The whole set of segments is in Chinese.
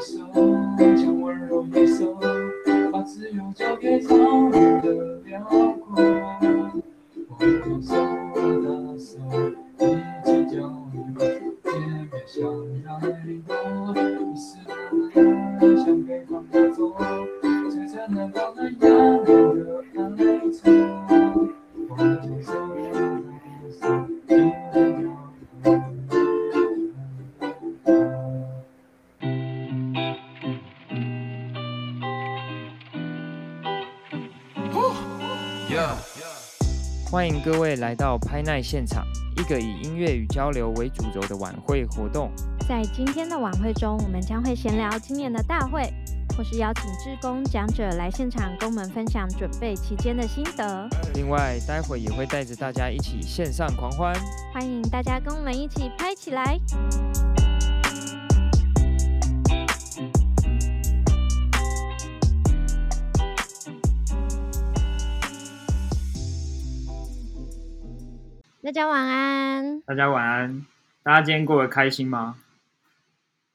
手，将温柔一手，把自由交给苍茫的辽奈现场，一个以音乐与交流为主轴的晚会活动。在今天的晚会中，我们将会闲聊今年的大会，或是邀请志工讲者来现场跟我们分享准备期间的心得。另外，待会也会带着大家一起线上狂欢。欢迎大家跟我们一起拍起来！大家晚安。大家晚安，大家今天过得开心吗？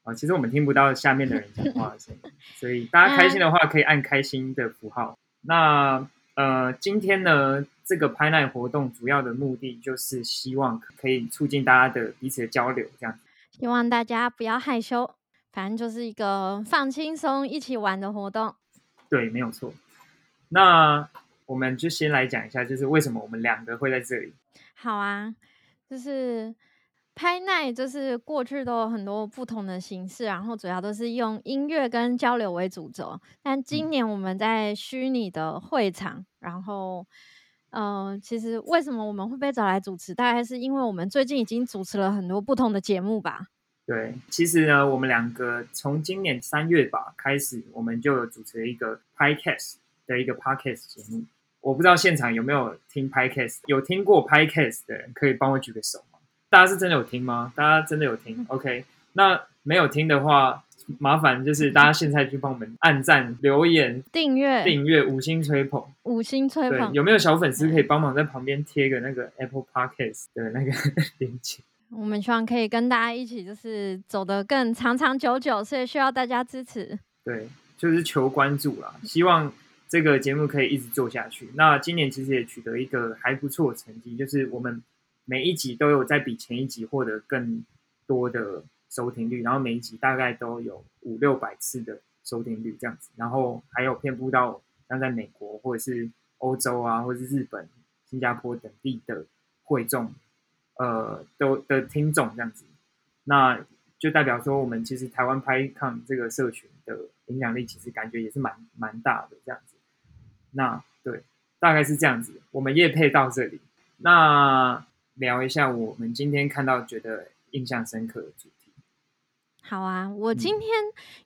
啊，其实我们听不到下面的人讲话的声音，所以大家开心的话可以按开心的符号。那呃，今天呢，这个拍卖活动主要的目的就是希望可以促进大家的彼此的交流，这样。希望大家不要害羞，反正就是一个放轻松、一起玩的活动。对，没有错。那我们就先来讲一下，就是为什么我们两个会在这里。好啊，就是拍奈，就是过去都有很多不同的形式，然后主要都是用音乐跟交流为主轴。但今年我们在虚拟的会场，然后，呃，其实为什么我们会被找来主持，大概是因为我们最近已经主持了很多不同的节目吧。对，其实呢，我们两个从今年三月吧开始，我们就有主持了一个 Podcast 的一个 Podcast 节目。我不知道现场有没有听 Podcast，有听过 Podcast 的人可以帮我举个手吗？大家是真的有听吗？大家真的有听？OK，那没有听的话，麻烦就是大家现在去帮我们按赞、留言、订阅、订阅、五星吹捧。五星吹对，捧，有没有小粉丝可以帮忙在旁边贴个那个 Apple Podcast 的那个 链接？我们希望可以跟大家一起，就是走得更长长久久，所以需要大家支持。对，就是求关注啦，希望这个节目可以一直做下去。那今年其实也取得一个还不错的成绩，就是我们每一集都有在比前一集获得更多的收听率，然后每一集大概都有五六百次的收听率这样子，然后还有遍布到像在美国或者是欧洲啊，或者是日本、新加坡等地的会众，呃，都的听众这样子。那就代表说，我们其实台湾拍抗这个社群的影响力，其实感觉也是蛮蛮大的这样子。那对，大概是这样子。我们业配到这里，那聊一下我们今天看到觉得印象深刻的主题。好啊，我嗯今天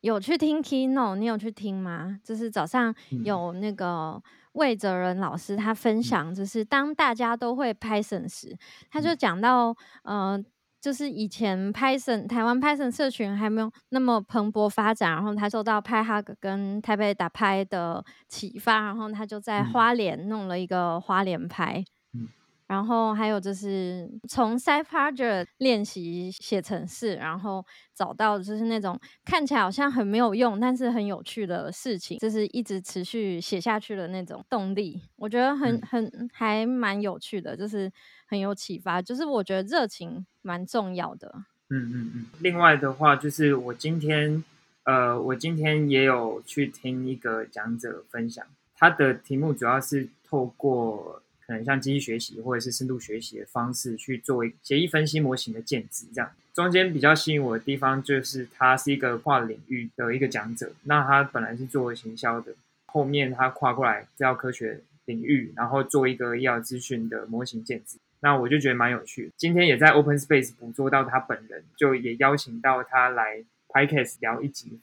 有去听 Keynote，你有去听吗？就是早上嗯有那个魏哲仁老师他分享，就是当大家都会 Python 时，他就嗯讲到，呃，就是以前 Python 台湾 Python 社群还没有那么蓬勃发展，然后他受到派哈格跟台北打拍的启发，然后他就在嗯花莲弄了一个花莲拍。嗯然后还有就是从 Side Project 练习写程式，然后找到就是那种看起来好像很没有用，但是很有趣的事情，就是一直持续写下去的那种动力。我觉得很嗯很还蛮有趣的，就是很有启发。就是我觉得热情蛮重要的。嗯嗯嗯。另外的话，就是我今天呃，我今天也有去听一个讲者分享，他的题目主要是透过可能像机器学习或者是深度学习的方式去做一协议分析模型的建制，这样中间比较吸引我的地方就是他是一个跨领域的一个讲者，那他本来是做行销的，后面他跨过来资料科学领域，然后做一个医疗资讯的模型建制。那我就觉得蛮有趣的。今天也在 Open Space 捕捉到他本人，就也邀请到他来 Podcast 聊一集，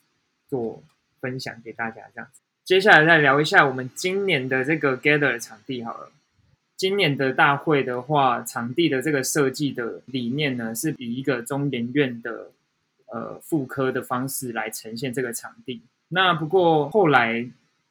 做分享给大家这样子。接下来再聊一下我们今年的这个 Gather 场地好了。今年的大会的话，场地的这个设计的理念呢，是以一个中研院的呃复科的方式来呈现这个场地。那不过后来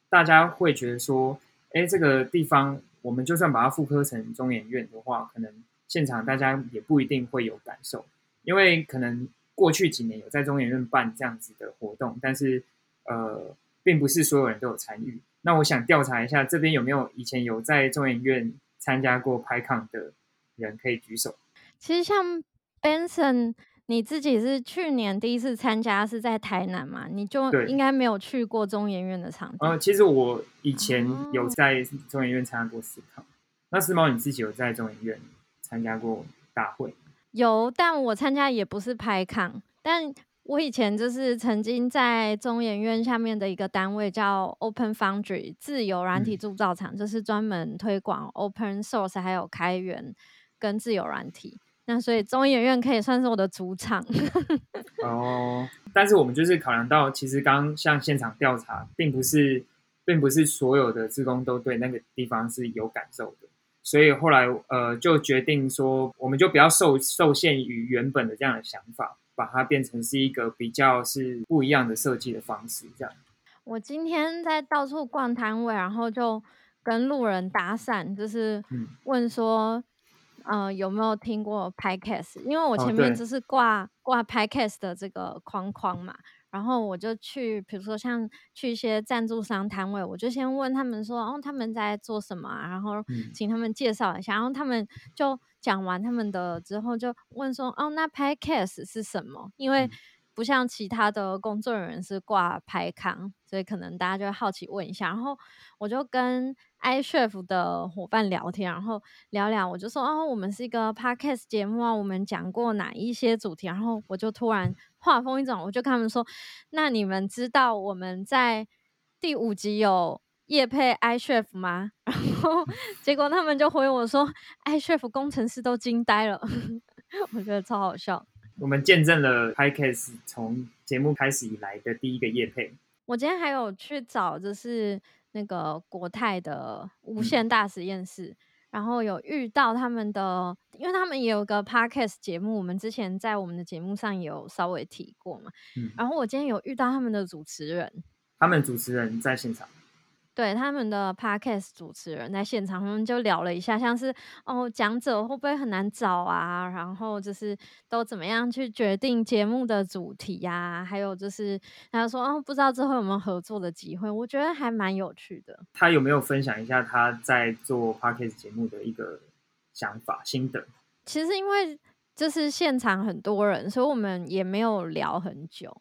大家会觉得说，哎，这个地方我们就算把它复刻成中研院的话，可能现场大家也不一定会有感受，因为可能过去几年有在中研院办这样子的活动，但是呃，并不是所有人都有参与。那我想调查一下，这边有没有以前有在中研院参加过拍抗的人可以举手。其实像 Benson，你自己是去年第一次参加是在台南嘛？你就应该没有去过中研院的场地。呃，其实我以前哦有在中研院参加过思考。那思毛你自己有在中研院参加过大会？有，但我参加也不是拍抗，但我以前就是曾经在中研院下面的一个单位叫 Open Foundry 自由软体嗯铸造厂，就是专门推广 Open Source 还有开源跟自由软体。那所以中研院可以算是我的主场。哦，但是我们就是考量到，其实刚刚像现场调查，并不是，并不是所有的职工都对那个地方是有感受的，所以后来呃就决定说，我们就不要受受限于原本的这样的想法，把它变成是一个比较是不一样的设计的方式，这样。我今天在到处逛摊位，然后就跟路人搭讪，就是嗯问说，呃，有没有听过 Podcast？因为我哦前面就是挂挂 Podcast 的这个框框嘛，然后我就去，比如说像去一些赞助商摊位，我就先问他们说，哦，他们在做什么啊？然后嗯请他们介绍一下，然后他们就讲完他们的之后，就问说，哦，那 Podcast 是什么？因为嗯不像其他的工作人员是挂拍康，所以可能大家就会好奇问一下。然后我就跟 iChef 的伙伴聊天，然后聊聊，我就说哦，我们是一个 podcast 节目啊，我们讲过哪一些主题？然后我就突然话锋一转，我就跟他们说，那你们知道我们在第五集有夜配 iChef 吗？然后结果他们就回我说，iChef 工程师都惊呆了，我觉得超好笑。我们见证了 Podcast 从节目开始以来的第一个夜配。我今天还有去找，就是那个国泰的无嗯限大实验室，然后有遇到他们的，因为他们也有个 podcast 节目，我们之前在我们的节目上也有稍微提过嘛。嗯，然后我今天有遇到他们的主持人，他们主持人在现场。对他们的 podcast 主持人在现场，他们就聊了一下，像是哦讲者会不会很难找啊？然后就是都怎么样去决定节目的主题呀、还有就是他说哦不知道之后有没有合作的机会，我觉得还蛮有趣的。他有没有分享一下他在做 podcast 节目的一个想法心得？其实因为就是现场很多人，所以我们也没有聊很久，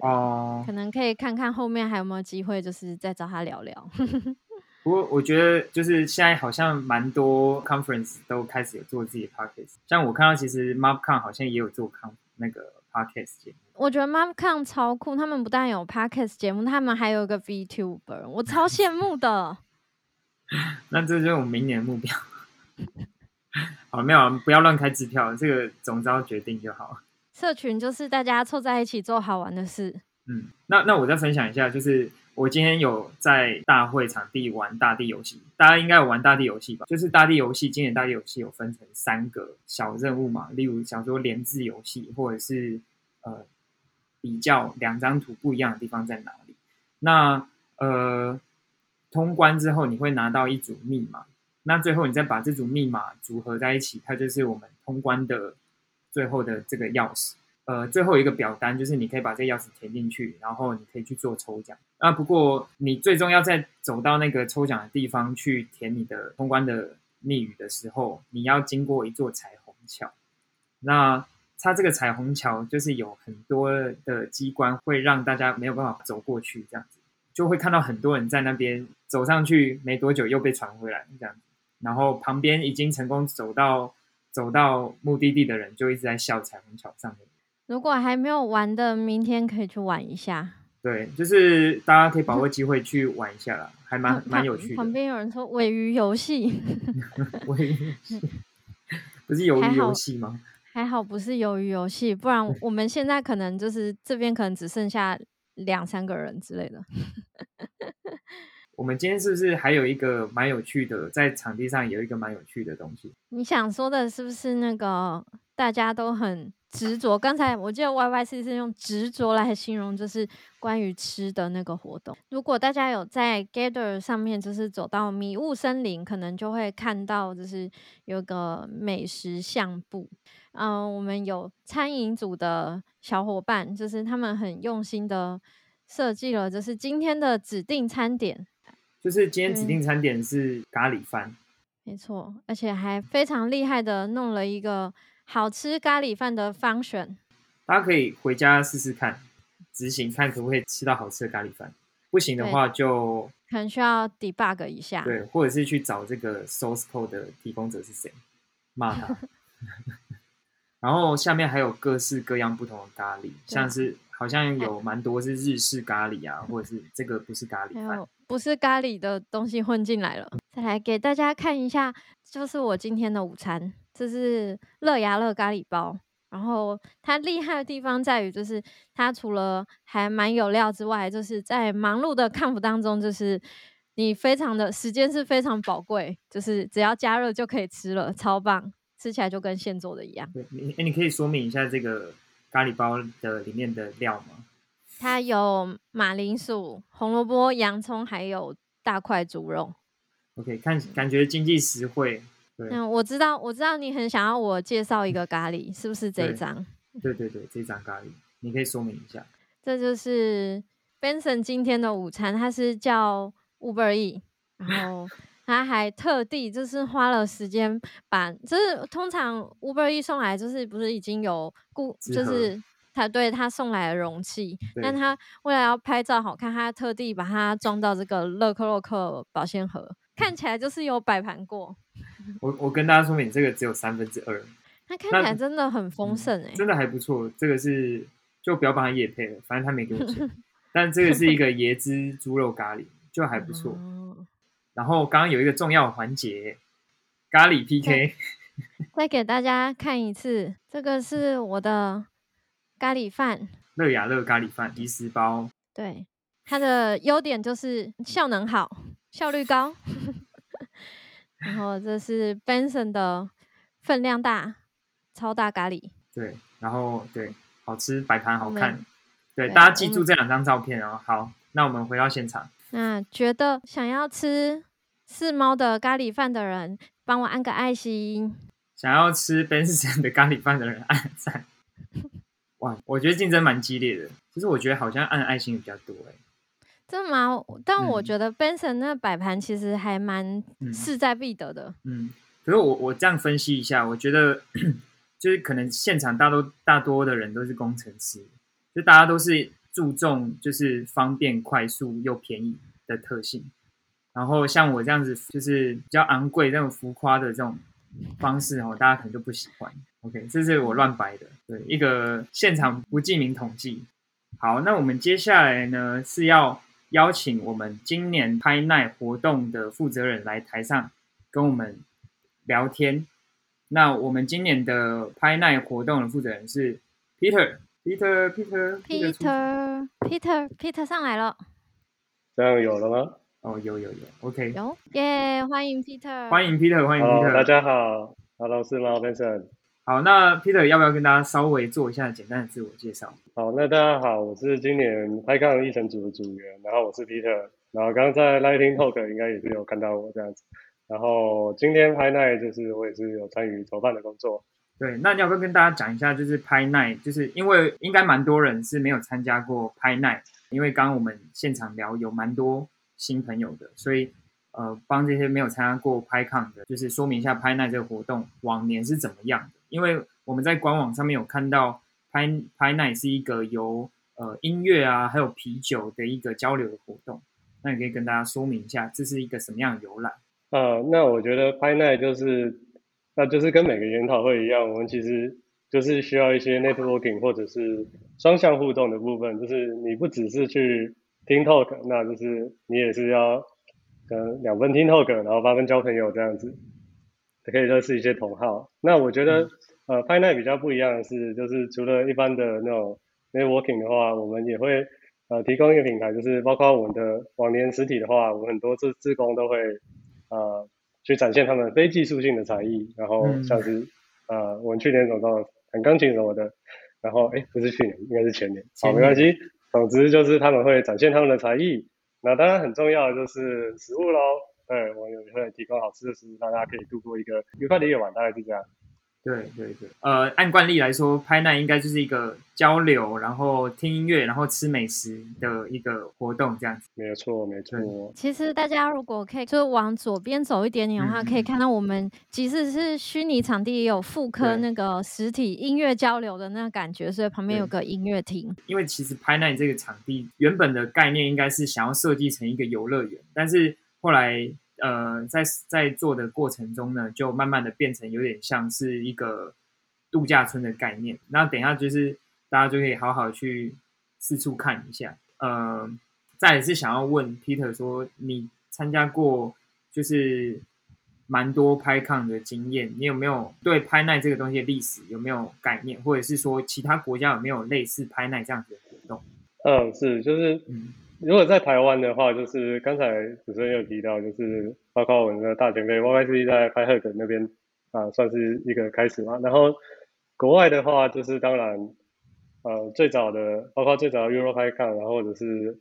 哦可，能可以看看后面还有没有机会，就是再找他聊聊。不过我觉得就是现在好像蛮多 conference 都开始有做自己的 podcast，像我看到其实 MobCon 好像也有做 con 那个 podcast 节目。我觉得 MomCon 超酷，他们不但有 podcast 节目，他们还有一个 VTuber，我超羡慕的。那这就是我们明年的目标。好，没有啊，不要乱开支票，这个总招决定就好。社群就是大家凑在一起做好玩的事。嗯，那那我再分享一下，就是我今天有在大会场地玩大地游戏，大家应该有玩大地游戏吧？就是大地游戏，今年大地游戏有分成三个小任务嘛，例如想说连字游戏，或者是呃比较两张图不一样的地方在哪里。那呃通关之后，你会拿到一组密码，那最后你再把这组密码组合在一起，它就是我们通关的最后的这个钥匙。呃，最后一个表单就是你可以把这钥匙填进去，然后你可以去做抽奖。啊，不过你最终要在走到那个抽奖的地方去填你的通关的密语的时候，你要经过一座彩虹桥。那它这个彩虹桥就是有很多的机关会让大家没有办法走过去，这样子就会看到很多人在那边走上去，没多久又被传回来这样。然后旁边已经成功走到走到目的地的人就一直在笑彩虹桥上面。如果还没有玩的，明天可以去玩一下。对，就是大家可以把握机会去玩一下啦，还蛮旁蛮有趣的。旁边有人说尾鱼游戏，尾鱼不是鱿鱼游戏吗？还好不是鱿鱼游戏，不然我们现在可能就是这边可能只剩下两三个人之类的。我们今天是不是还有一个蛮有趣的，在场地上有一个蛮有趣的东西？你想说的是不是那个大家都很执着。刚才我记得 Y Y C 是用执着来形容，就是关于吃的那个活动。如果大家有在 Gather 上面，就是走到迷雾森林，可能就会看到，就是有个美食相簿。嗯，我们有餐饮组的小伙伴，就是他们很用心的设计了，就是今天的指定餐点。就是今天指定餐点是咖喱饭。没错，而且还非常厉害的弄了一个好吃咖喱饭的方选，大家可以回家试试看，执行看可不可以吃到好吃的咖喱饭。不行的话就可能需要 debug 一下，对，或者是去找这个 source code 的提供者是谁，骂他。然后下面还有各式各样不同的咖喱，像是好像有蛮多是日式咖喱啊，或者是这个不是咖喱饭。不是咖喱的东西混进来了，再来给大家看一下，就是我今天的午餐，这是乐牙乐咖喱包。然后它厉害的地方在于，就是它除了还蛮有料之外，就是在忙碌的康复当中，就是你非常的时间是非常宝贵，就是只要加热就可以吃了，超棒，吃起来就跟现做的一样。对，你哎，你可以说明一下这个咖喱包的里面的料吗？它有马铃薯、红萝卜、洋葱，还有大块猪肉。OK，看感觉经济实惠。嗯，我知道，我知道你很想要我介绍一个咖喱，是不是这一张？对对对，这张咖喱，你可以说明一下。这就是 Benson 今天的午餐，他是叫 Uber E，然后 他还特地就是花了时间把，就是通常 Uber E 送来就是不是已经有固，就是。他对他送来的容器，但他为了要拍照好看，他特地把它装到这个乐克洛克保鲜盒，看起来就是有摆盘过。我我跟大家说明，这个只有三分之二，它看起来真的很丰盛哎，真的还不错。这个是就不要帮他夜配了，反正他没给我钱。但这个是一个椰汁猪肉咖喱，就还不错。然后刚刚有一个重要环节，咖喱 PK，再给大家看一次，这个是我的。咖喱饭，乐雅乐咖喱饭，一十包。对，它的优点就是效能好，效率高。然后这是 Benson 的分量大，超大咖喱。对，然后对，好吃，摆盘好看。对，大家记住这两张照片哦。好，那我们回到现场。那觉得想要吃四猫的咖喱饭的人，帮我按个爱心。想要吃 Benson 的咖喱饭的人，按赞。哇，我觉得竞争蛮激烈的。其实我觉得好像按爱心比较多哎。真的吗？但我觉得 Benson 那摆盘其实还蛮势在必得的。嗯，可是我我这样分析一下，我觉得 就是可能现场大多大多的人都是工程师，就大家都是注重就是方便、快速又便宜的特性。然后像我这样子，就是比较昂贵、这种浮夸的这种方式哦，大家可能就不喜欢。OK，这是我乱摆的，对，一个现场不记名统计。好，那我们接下来呢是要邀请我们今年拍奈活动的负责人来台上跟我们聊天。那我们今年的拍奈活动的负责人是 peter peter peter peter peter peter peter 上来了。这样有了吗？哦，有有有，OK，有耶，欢迎 Peter，欢迎 Peter，欢迎 Peter，大家好，Hello，是猫先生。好，那 Peter 要不要跟大家稍微做一下简单的自我介绍？好，那大家好，我是今年拍抗议程组的组员，然后我是 Peter，然后刚刚在 Lighting Talk 应该也是有看到我这样子，然后今天拍奈就是我也是有参与筹办的工作。对，那你要不要跟大家讲一下，就是拍奈，就是因为应该蛮多人是没有参加过拍奈，因为刚刚我们现场聊有蛮多新朋友的，所以呃，帮这些没有参加过拍抗的，就是说明一下拍奈这个活动往年是怎么样的。因为我们在官网上面有看到，拍拍奈是一个由呃音乐啊，还有啤酒的一个交流的活动，那你可以跟大家说明一下，这是一个什么样的由来？呃，那我觉得拍奈就是，那就是跟每个研讨会一样，我们其实就是需要一些 networking 或者是双向互动的部分，就是你不只是去听 talk，那就是你也是要跟两分听 talk，然后八分交朋友这样子。可以认识一些同好。那我觉得，呃，拍奈比较不一样的是，就是除了一般的那种 networking 的话，我们也会呃提供一个平台，就是包括我们的往年实体的话，我们很多志志工都会呃去展现他们非技术性的才艺。然后像是呃我们去年走到弹钢琴什么的。然后哎，不是去年，应该是前年。好，没关系。总之就是他们会展现他们的才艺。那当然很重要的就是食物喽。对，我们也会提供好吃的食物，让大家可以度过一个愉快的夜晚，大概是这样。对对对，呃，按惯例来说，拍奈应该就是一个交流，然后听音乐，然后吃美食的一个活动，这样子。没错，没错。其实大家如果可以，就是往左边走一点点的话，可以看到我们即使是虚拟场地，也有复刻那个实体音乐交流的那个感觉，所以旁边有个音乐厅。因为其实拍奈这个场地原本的概念应该是想要设计成一个游乐园，但是后来。呃，在在做的过程中呢，就慢慢的变成有点像是一个度假村的概念。那等一下就是大家就可以好好去四处看一下。呃，再是想要问 Peter 说，你参加过就是蛮多拍抗的经验，你有没有对拍奈这个东西的历史有没有概念，或者是说其他国家有没有类似拍奈这样子的活动？嗯，是，就是。如果在台湾的话，就是刚才主持人有提到，就是包括我们的大前辈 YYC 在拍赫格那边啊，算是一个开始嘛。然后国外的话，就是当然呃最早的，包括最早的 Euro 拍抗，然后或者是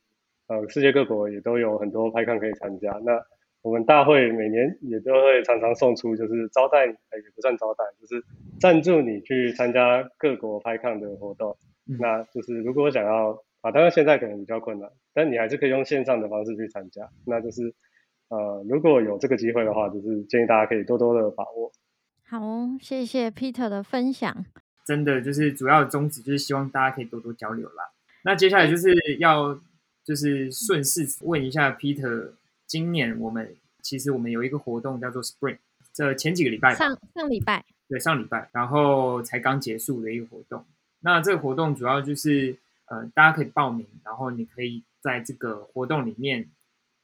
呃世界各国也都有很多拍抗可以参加。那我们大会每年也都会常常送出，就是招待，也不算招待，就是赞助你去参加各国拍抗的活动。那就是如果想要。啊，当然现在可能比较困难，但你还是可以用线上的方式去参加。那就是，呃，如果有这个机会的话，就是建议大家可以多多的把握。好，谢谢 Peter 的分享。真的就是主要的宗旨就是希望大家可以多多交流啦。那接下来就是要就是顺势问一下 Peter，今年我们其实我们有一个活动叫做 Spring，这前几个礼拜上上礼拜对上礼拜，然后才刚结束的一个活动。那这个活动主要就是。呃，大家可以报名，然后你可以在这个活动里面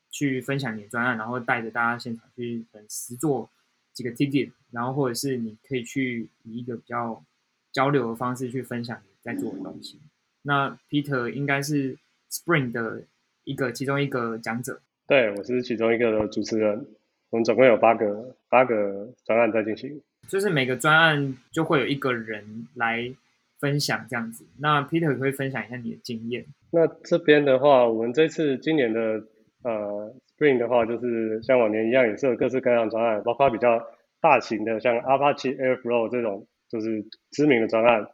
去分享你的专案，然后带着大家现场去实做几个 ticket，然后或者是你可以去以一个比较交流的方式去分享你在做的东西。那 Peter 应该是 Spring 的一个其中一个讲者，对我是其中一个的主持人。我们总共有八个八个专案在进行，就是每个专案就会有一个人来。分享这样子，那 Peter 可以分享一下你的经验。那这边的话，我们这次今年的呃 Spring 的话，就是像往年一样，也是有各式各样的专案，包括比较大型的，像 Apache Airflow 这种就是知名的专案，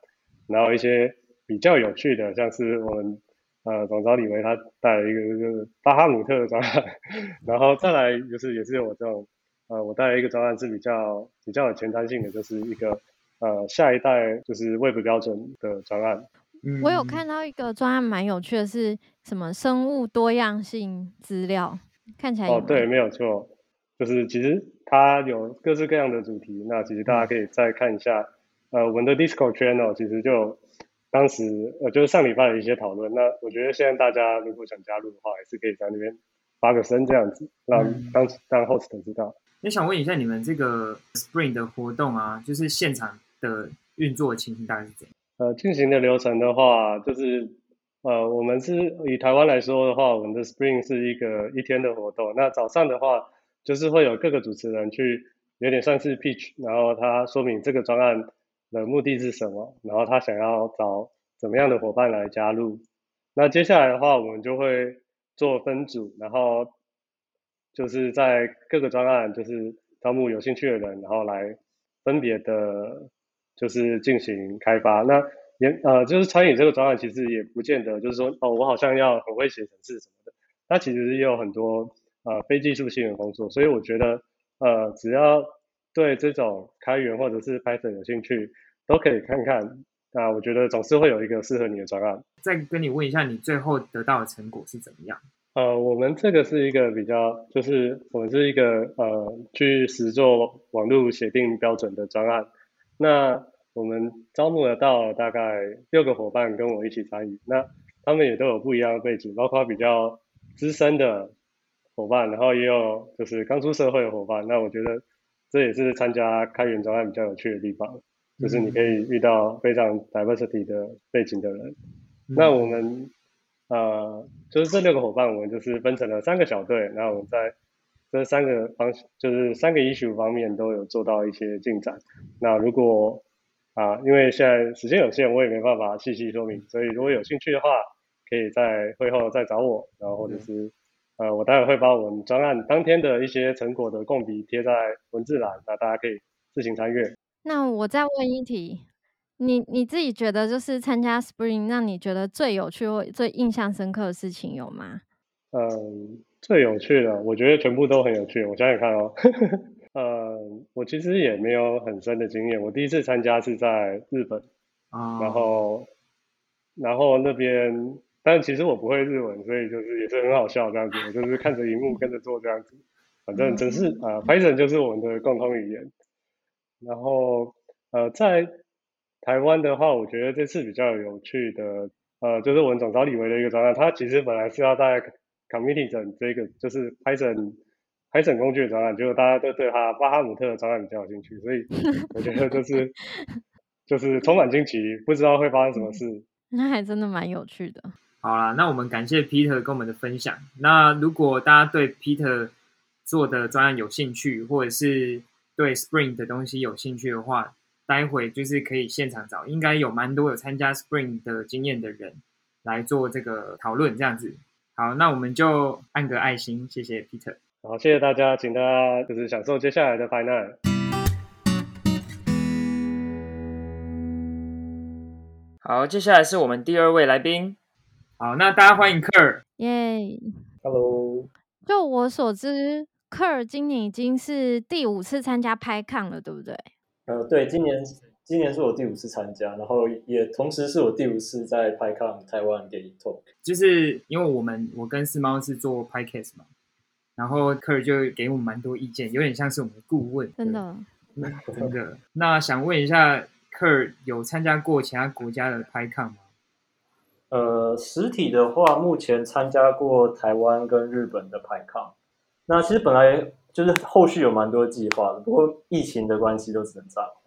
然后一些比较有趣的，像是我们呃总招李维他带了一个就是巴哈姆特的专案，然后再来就是也是我这种呃我带了一个专案是比较比较有前瞻性的，就是一个。呃，下一代就是 Web 标准的专案。我有看到一个专案蛮有趣的，是什么生物多样性资料，看起来哦，对，没有错，就是其实它有各式各样的主题。那其实大家可以再看一下，呃，我们的 Discord channel 其实就当时呃就是上礼拜的一些讨论。那我觉得现在大家如果想加入的话，还是可以在那边发个声这样子，让当当 host 知道。也想问一下你们这个 Spring 的活动啊，就是现场。的运作情形大概是怎样？呃，进行的流程的话，就是呃，我们是以台湾来说的话，我们的 Spring 是一个一天的活动。那早上的话，就是会有各个主持人去，有点算是 pitch，然后他说明这个专案的目的是什么，然后他想要找怎么样的伙伴来加入。那接下来的话，我们就会做分组，然后就是在各个专案就是招募有兴趣的人，然后来分别的。就是进行开发，那也呃，就是参与这个专案，其实也不见得就是说，哦，我好像要很会写程式什么的，它其实也有很多呃非技术性的工作，所以我觉得呃，只要对这种开源或者是 Python 有兴趣，都可以看看。那我觉得总是会有一个适合你的专案。再跟你问一下，你最后得到的成果是怎么样？呃，我们这个是一个比较，就是我们是一个呃去实做网络协定标准的专案。那我们招募了到大概六个伙伴跟我一起参与，那他们也都有不一样的背景，包括比较资深的伙伴，然后也有就是刚出社会的伙伴。那我觉得这也是参加开源专案比较有趣的地方，就是你可以遇到非常 diversity 的背景的人。那我们呃就是这六个伙伴，我们就是分成了三个小队，然后我们在。这三个方就是三个 issue 方面都有做到一些进展。那如果啊，因为现在时间有限，我也没办法细细说明，所以如果有兴趣的话，可以在会后再找我，然后或者是呃，我待会会把我们专案当天的一些成果的共笔贴在文字栏，那大家可以自行参阅。那我再问一题，你你自己觉得就是参加 Spring 让你觉得最有趣或最印象深刻的事情有吗？嗯，最有趣的，我觉得全部都很有趣。我想想看哦，呃，我其实也没有很深的经验。我第一次参加是在日本，啊，然后然后那边，但其实我不会日文，所以就是也是很好笑这样子。我就是看着荧幕跟着做这样子，反正真是啊，Python 就是我们的共同语言。然后呃，在台湾的话，我觉得这次比较有趣的，呃，就是我们总招李维的一个专案，他其实本来是要在 Community 整这个就是 Python Python 工具的专案，结果大家都对他巴哈姆特的专案比较有兴趣，所以我觉得就是 就是充满惊奇，不知道会发生什么事。那还真的蛮有趣的。好啦，那我们感谢 Peter 跟我们的分享。那如果大家对 Peter 做的专案有兴趣，或者是对 Spring 的东西有兴趣的话，待会就是可以现场找，应该有蛮多有参加 Spring 的经验的人来做这个讨论，这样子。好，那我们就按个爱心，谢谢 Peter。好，谢谢大家，请大家就是享受接下来的 Final。好，接下来是我们第二位来宾。好，那大家欢迎 Kerr。耶、Hello，就我所知，科尔今年已经是第五次参加拍抗了，对不对？呃，对，今年今年是我第五次参加，然后也同时是我第五次在 PyCon 台湾给 talk。就是因为我们我跟四猫是做 Podcast 嘛，然后 Kerr 就给我们蛮多意见，有点像是我们的顾问。真的，真的。那想问一下，Kerr 有参加过其他国家的 PyCon 吗？呃，实体的话，目前参加过台湾跟日本的 PyCon。那其实本来就是后续有蛮多计划的，不过疫情的关系都只能暂缓。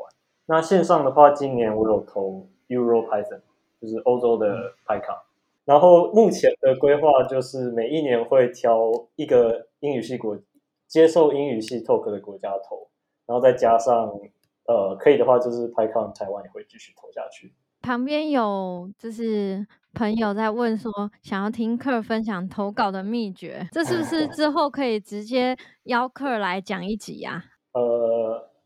那线上的话，今年我有投 Euro Python，就是欧洲的 PyCon。然后目前的规划就是每一年会挑一个英语系国接受英语系 talk 的国家投，然后再加上呃可以的话，就是 PyCon 台湾也会继续投下去。旁边有就是朋友在问说，想要听课分享投稿的秘诀，这是不是之后可以直接邀客来讲一集呀、呃，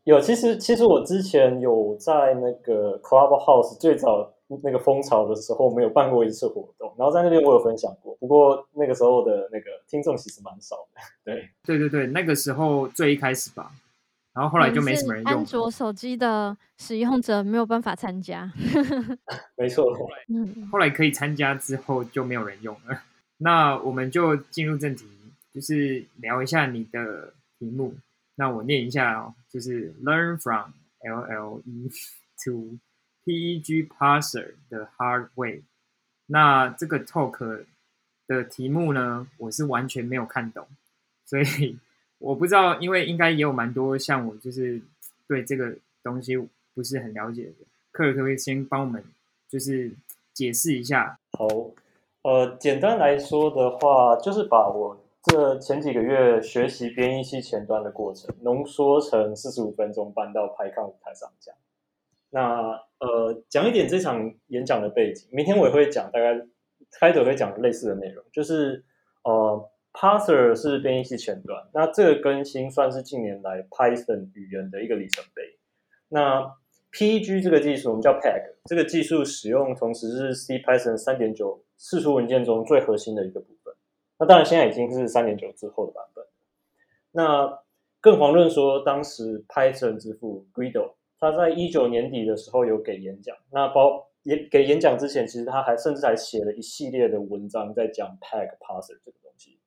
有，其实其实我之前有在那个 Clubhouse 最早那个风潮的时候，我们有办过一次活动，然后在那边我有分享过，不过那个时候的那个听众其实蛮少的，对。对对对，那个时候最一开始吧，然后后来就没什么人用安。卓手机的使用者没有办法参加。没错，后来嗯，后来可以参加之后就没有人用了。那我们就进入正题，就是聊一下你的题目。那我念一下哦，就是 Learn from LLE to PEG parser the hard way。那这个 talk 的题目呢，我是完全没有看懂，所以我不知道，因为应该也有蛮多像我就是对这个东西不是很了解的。克尔可不可以先帮我们就是解释一下？好，呃，简单来说的话，就是把我这前几个月学习编译器前端的过程浓缩成四十五分钟搬到 PyCon 舞台上讲。那呃，讲一点这场演讲的背景，明天我也会讲，大概开头会讲类似的内容，就是呃，Parser 是编译器前端，那这个更新算是近年来 Python 语言的一个里程碑。那 PG 这个技术我们叫 PEG，这个技术使用同时是 C Python 三点九四出文件中最核心的一个部分。那当然现在已经是三点九之后的版本。那更遑论说，当时 Python 之父 Guido，他在一九年底的时候有给演讲，那包也给演讲之前，其实他还甚至还写了一系列的文章在讲 PEG parser 这个东西。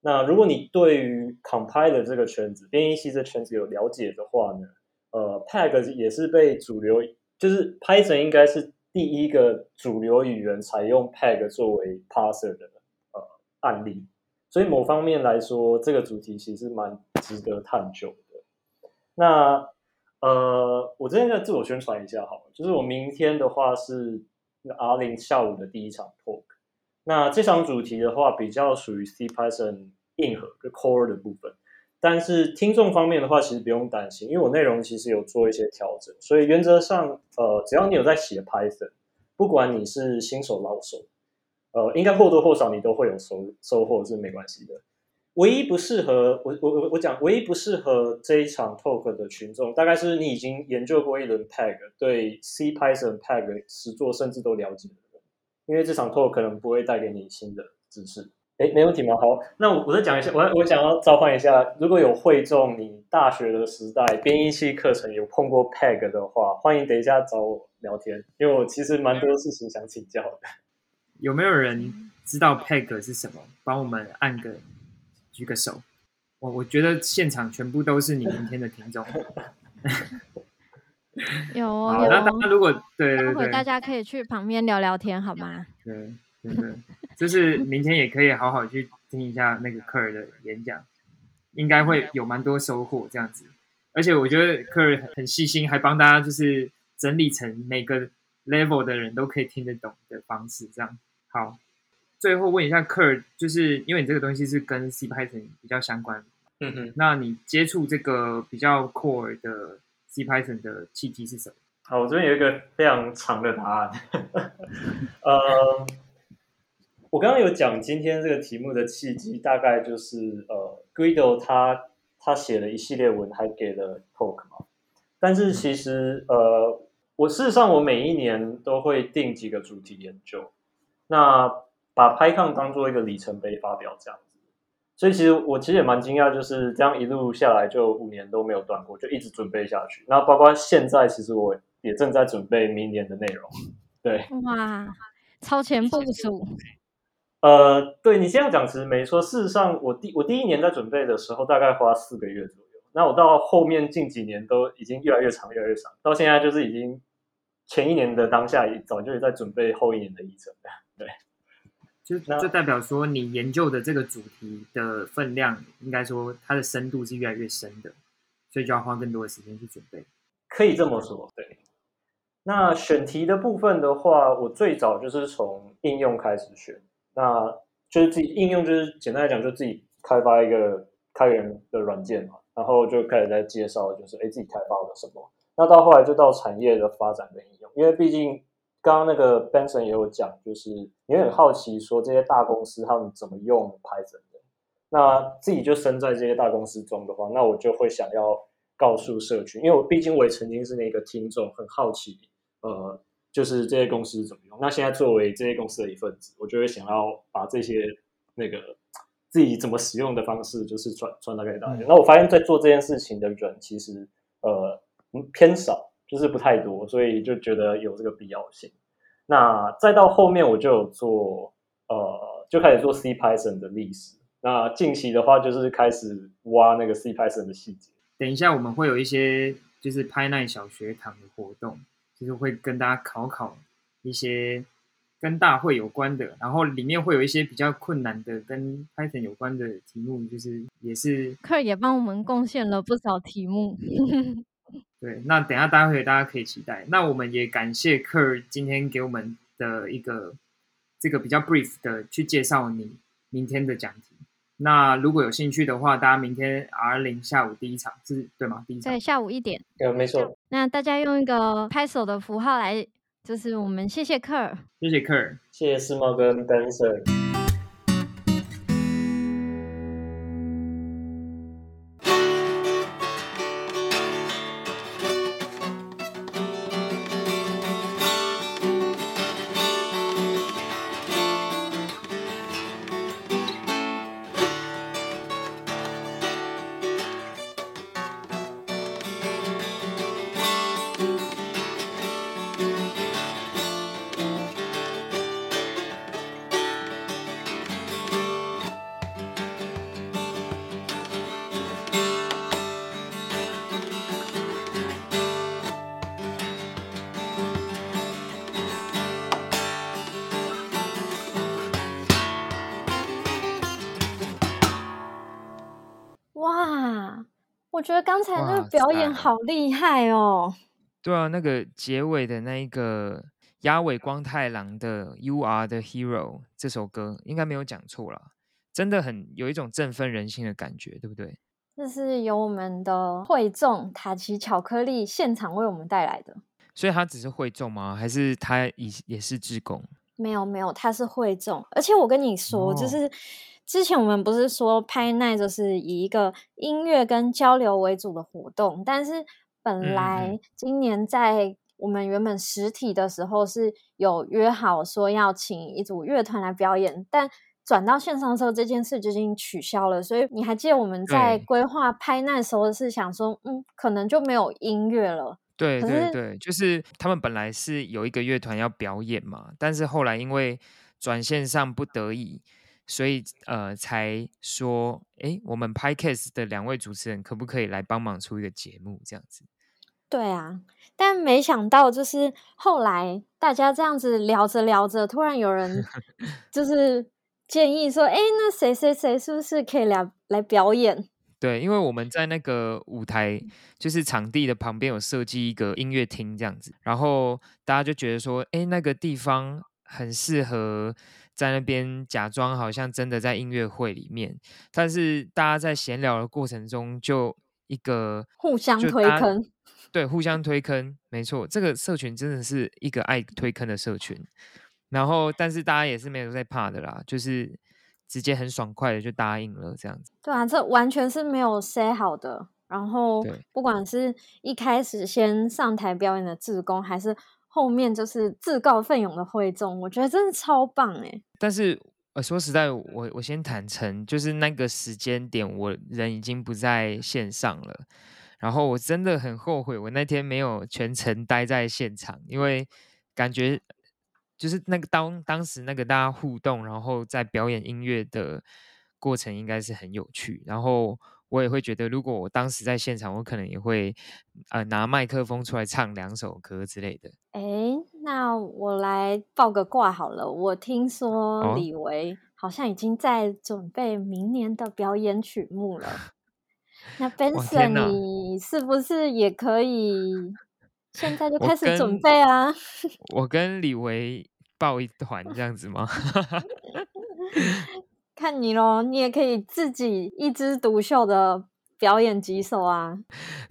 那如果你对于 compiler 这个圈子、编译器这圈子有了解的话呢，呃，PEG 也是被主流，就是 Python 应该是第一个主流语言采用 PEG 作为 parser 的案例，所以某方面来说，这个主题其实蛮值得探究的。那呃，我这边再自我宣传一下好了，就是我明天的话是 R 零下午的第一场 talk，那这场主题的话比较属于 C Python 硬核就 core 的部分。但是听众方面的话，其实不用担心，因为我内容其实有做一些调整，所以原则上，呃，只要你有在写 Python，不管你是新手老手，呃，应该或多或少你都会有收收获是没关系的。唯一不适合我我我我讲，唯一不适合这一场 talk 的群众，大概是你已经研究过一轮 Peg，对 C Python Peg 实作甚至都了解的人，因为这场 talk 可能不会带给你新的知识。哎，没问题吗？好，那我我再讲一下，我我想要召唤一下，如果有会众你大学的时代编译器课程有碰过 Peg 的话，欢迎等一下找我聊天，因为我其实蛮多事情想请教的。有没有人知道 Peg 是什么？帮我们按个举个手。我我觉得现场全部都是你明天的听众。有哦好，有那大哦家如果对对待会对大家可以去旁边聊聊天，好吗？对，真的，就是明天也可以好好去听一下那个科尔的演讲，应该会有蛮多收获这样子。而且我觉得科尔很很细心，还帮大家就是整理成每个 level 的人都可以听得懂的方式，这样好。最后问一下科尔，就是因为你这个东西是跟 C Python 比较相关，嗯哼，那你接触这个比较 core 的 C Python 的契机是什么？好，我这边有一个非常长的答案。呃，我刚刚有讲今天这个题目的契机，大概就是呃，Guido 他他写了一系列文，还给了 talk 嘛。但是其实呃，我事实上我每一年都会定几个主题研究，那把 PyCon 当做一个里程碑发表这样子。所以其实我其实也蛮惊讶，就是这样一路下来就五年都没有断过，就一直准备下去。那包括现在，其实我也正在准备明年的内容。对，哇，超前部署，呃，对你这样讲其实没错。事实上，我第我第一年在准备的时候，大概花四个月左右。那我到后面近几年都已经越来越长，越来越长，到现在就是已经前一年的当下，也早就在准备后一年的议程了。对，就那这代表说，你研究的这个主题的分量，应该说它的深度是越来越深的，所以就要花更多的时间去准备。可以这么说。对，那选题的部分的话，我最早就是从应用开始选，那就是自己应用，就是简单来讲，就自己开发一个开源的软件嘛，然后就开始在介绍，就是哎自己开发了什么。那到后来就到产业的发展跟应用，因为毕竟刚刚那个 Benson 也有讲，就是你会很好奇说这些大公司他们怎么用 Python 的。那自己就身在这些大公司中的话，那我就会想要告诉社群，因为我毕竟我也曾经是那个听众，很好奇，呃，就是这些公司怎么用。那现在作为这些公司的一份子，我就会想要把这些那个自己怎么使用的方式，就是传传达给大家。那我发现，在做这件事情的人，其实呃嗯偏少，就是不太多，所以就觉得有这个必要性。那再到后面，我就有做呃，就开始做 C Python 的历史。那近期的话，就是开始挖那个 C Python 的细节。等一下我们会有一些就是拍奈小学堂的活动，就是会跟大家考考一些跟大会有关的，然后里面会有一些比较困难的跟 Python 有关的题目，就是也是克尔也帮我们贡献了不少题目。对。那等一下待会大家可以期待。那我们也感谢克尔今天给我们的一个这个比较 brief 的去介绍你明天的讲题。那如果有兴趣的话，大家明天 R 零下午第一场是对吗？第一场在下午一点，对，没错，那大家用一个拍手的符号来，就是我们谢谢克尔。谢谢克尔。谢谢世茂跟 Benson。刚才那哇个表演好厉害哦！对啊，那个结尾的那一个鸭尾光太郎的《You Are the Hero》这首歌，应该没有讲错啦，真的很有一种振奋人心的感觉，对不对？这是由我们的会众塔奇巧克力现场为我们带来的。所以他只是会众吗？还是他也也是志工？没有没有，他是会众，而且我跟你说，就哦是之前我们不是说拍奈就是以一个音乐跟交流为主的活动，但是嗯本嗯来今年在我们原本实体的时候是有约好说要请一组乐团来表演，但转到线上的时候，这件事就已经取消了。所以你还记得我们在对规划拍奈的时候是想说，嗯，可能就没有音乐了。对对对，就是他们本来是有一个乐团要表演嘛，但是后来因为转线上不得已，所以呃才说，诶，我们 Podcast 的两位主持人可不可以来帮忙出一个节目这样子？对啊，但没想到就是后来大家这样子聊着聊着，突然有人 就是建议说：“哎，那谁谁谁是不是可以来来表演对，因为我们在那个舞台，就是场地的旁边有设计一个音乐厅这样子，然后大家就觉得说，哎，那个地方很适合在那边假装好像真的在音乐会里面，但是大家在闲聊的过程中，就一个互相推坑？对，互相推坑，没错，这个社群真的是一个爱推坑的社群。然后，但是大家也是没有在怕的啦，就是直接很爽快的就答应了这样子。对啊，这完全是没有 say 好的。然后不管是一开始先上台表演的志工，还是后面就是自告奋勇的会众，我觉得真的超棒哎。但是呃，说实在，我我先坦诚，就是那个时间点，我人已经不在线上了。然后我真的很后悔，我那天没有全程待在现场，因为感觉就是那个当当时那个大家互动，然后在表演音乐的过程，应该是很有趣。然后我也会觉得，如果我当时在现场，我可能也会呃拿麦克风出来唱两首歌之类的。哎，那我来报个卦好了。我听说哦李维好像已经在准备明年的表演曲目了。那 Benson，你是不是也可以现在就我开始准跟备啊？我跟李维抱一团这样子吗？看你咯，你也可以自己一枝独秀的表演几首啊。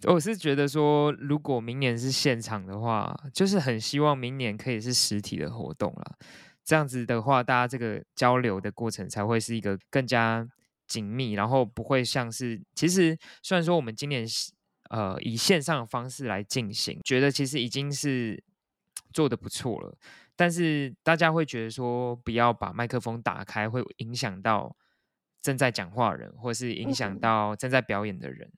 我是觉得说，如果明年是现场的话，就是很希望明年可以是实体的活动啦。这样子的话，大家这个交流的过程才会是一个更加紧密，然后不会像是其实虽然说我们今年呃以线上的方式来进行，觉得其实已经是做的不错了，但是大家会觉得说不要把麦克风打开，会影响到正在讲话的人，或是影响嗯到正在表演的人。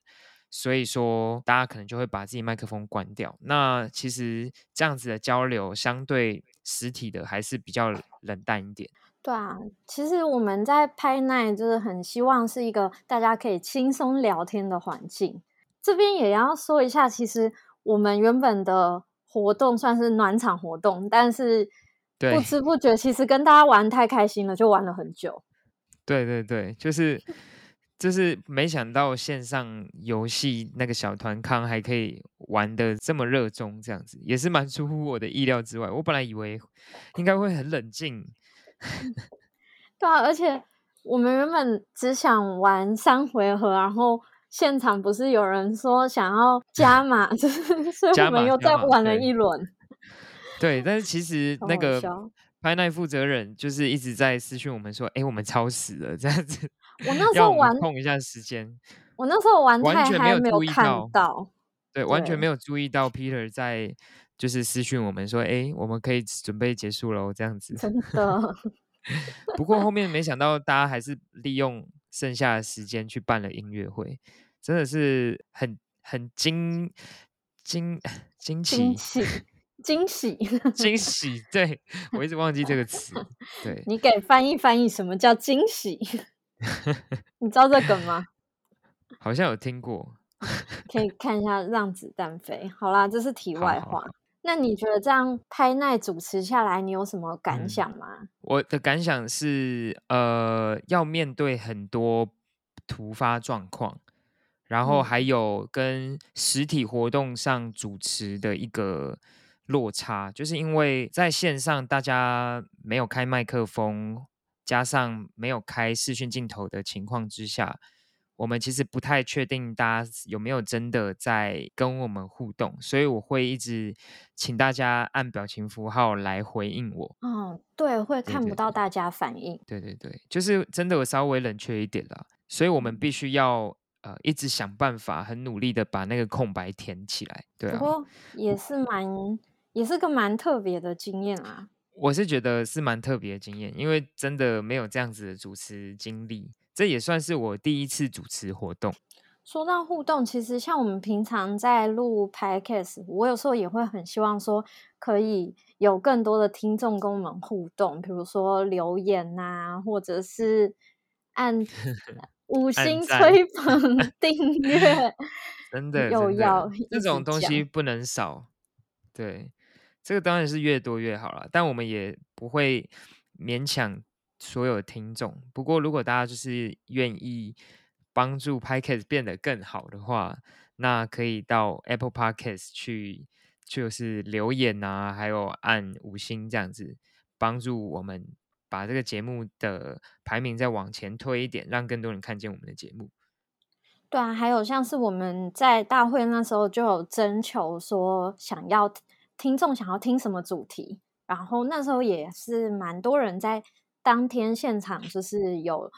所以说，大家可能就会把自己麦克风关掉。那其实这样子的交流，相对实体的还是比较冷淡一点。对啊，其实我们在拍奈就是很希望是一个大家可以轻松聊天的环境。这边也要说一下，其实我们原本的活动算是暖场活动，但是不对知不觉其实跟大家玩太开心了，就玩了很久。对对对，就是就是没想到线上游戏那个小团康还可以玩的这么热衷，这样子也是蛮出乎我的意料之外。我本来以为应该会很冷静，对啊，而且我们原本只想玩三回合，然后现场不是有人说想要加码，就是所以我们又再玩了一轮。对，但是其实那个拍卖负责人就是一直在私讯我们说，哎，我们超时了，这样子，我那时候玩们控一下时间。我那时候玩太完全没有注意到到，对，完全没有注意到 Peter 在就是私讯我们说，哎，我们可以准备结束喽，这样子。真的。不过后面没想到大家还是利用剩下的时间去办了音乐会，真的是很很惊惊惊惊奇喜，惊喜！惊喜。对我一直忘记这个词。对，你给翻译翻译什么叫惊喜？你知道这梗吗？好像有听过。可以看一下《让子弹飞》。好啦，这是题好好外话。那你觉得这样拍耐主持下来，你有什么感嗯想吗？我的感想是，呃，要面对很多突发状况，然后嗯还有跟实体活动上主持的一个落差，就是因为在线上大家没有开麦克风，加上没有开视讯镜头的情况之下，我们其实不太确定大家有没有真的在跟我们互动，所以我会一直请大家按表情符号来回应我。嗯，对，会看不到大家反应。对对对，就是真的有稍微冷却一点了，所以我们必须要呃一直想办法，很努力的把那个空白填起来。对啊，不过也是蛮，也是个蛮特别的经验啊。我是觉得是蛮特别的经验，因为真的没有这样子的主持经历，这也算是我第一次主持活动。说到互动，其实像我们平常在录 podcast，我有时候也会很希望说，可以有更多的听众跟我们互动，比如说留言呐、或者是按 五星赞吹 捧、订阅，真的，又要这种东西不能少。对，这个当然是越多越好了，但我们也不会勉强所有听众。不过，如果大家就是愿意帮助 Podcast 变得更好的话，那可以到 Apple Podcast 去，就是留言啊，还有按五星这样子，帮助我们把这个节目的排名再往前推一点，让更多人看见我们的节目。对啊，还有像是我们在大会那时候就有征求说想要听众想要听什么主题，然后那时候也是蛮多人在当天现场就是有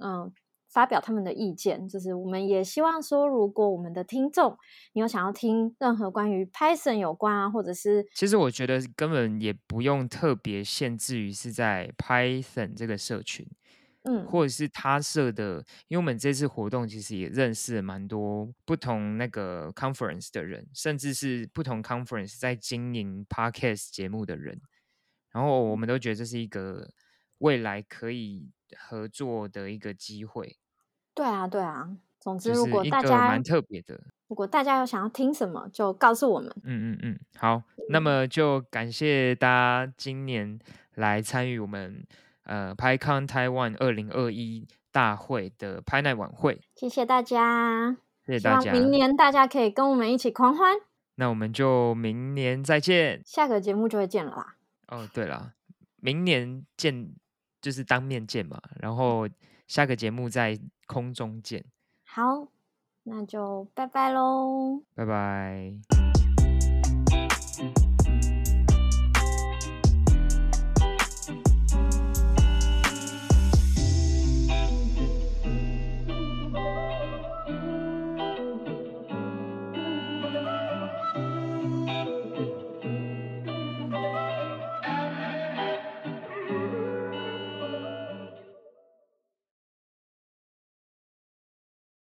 嗯发表他们的意见，就是我们也希望说，如果我们的听众你有想要听任何关于 Python 有关啊，或者是其实我觉得根本也不用特别限制于是在 Python 这个社群，嗯。或者是他设的，因为我们这次活动其实也认识了蛮多不同那个 conference 的人，甚至是不同 conference 在经营 podcast 节目的人，然后我们都觉得这是一个未来可以合作的一个机会，对啊对啊，总之如果大家个蛮特别的。如果大家有想要听什么，就告诉我们。嗯嗯嗯，好，那么就感谢大家今年来参与我们呃 PyCon Taiwan 二零二一大会的拍奈晚会，谢谢大家，希谢谢大家。明年大家可以跟我们一起狂欢。那我们就明年再见。下个节目就会见了啦。哦，对了，明年见就是当面见嘛，然后下个节目在空中见，好，那就拜拜喽。拜拜。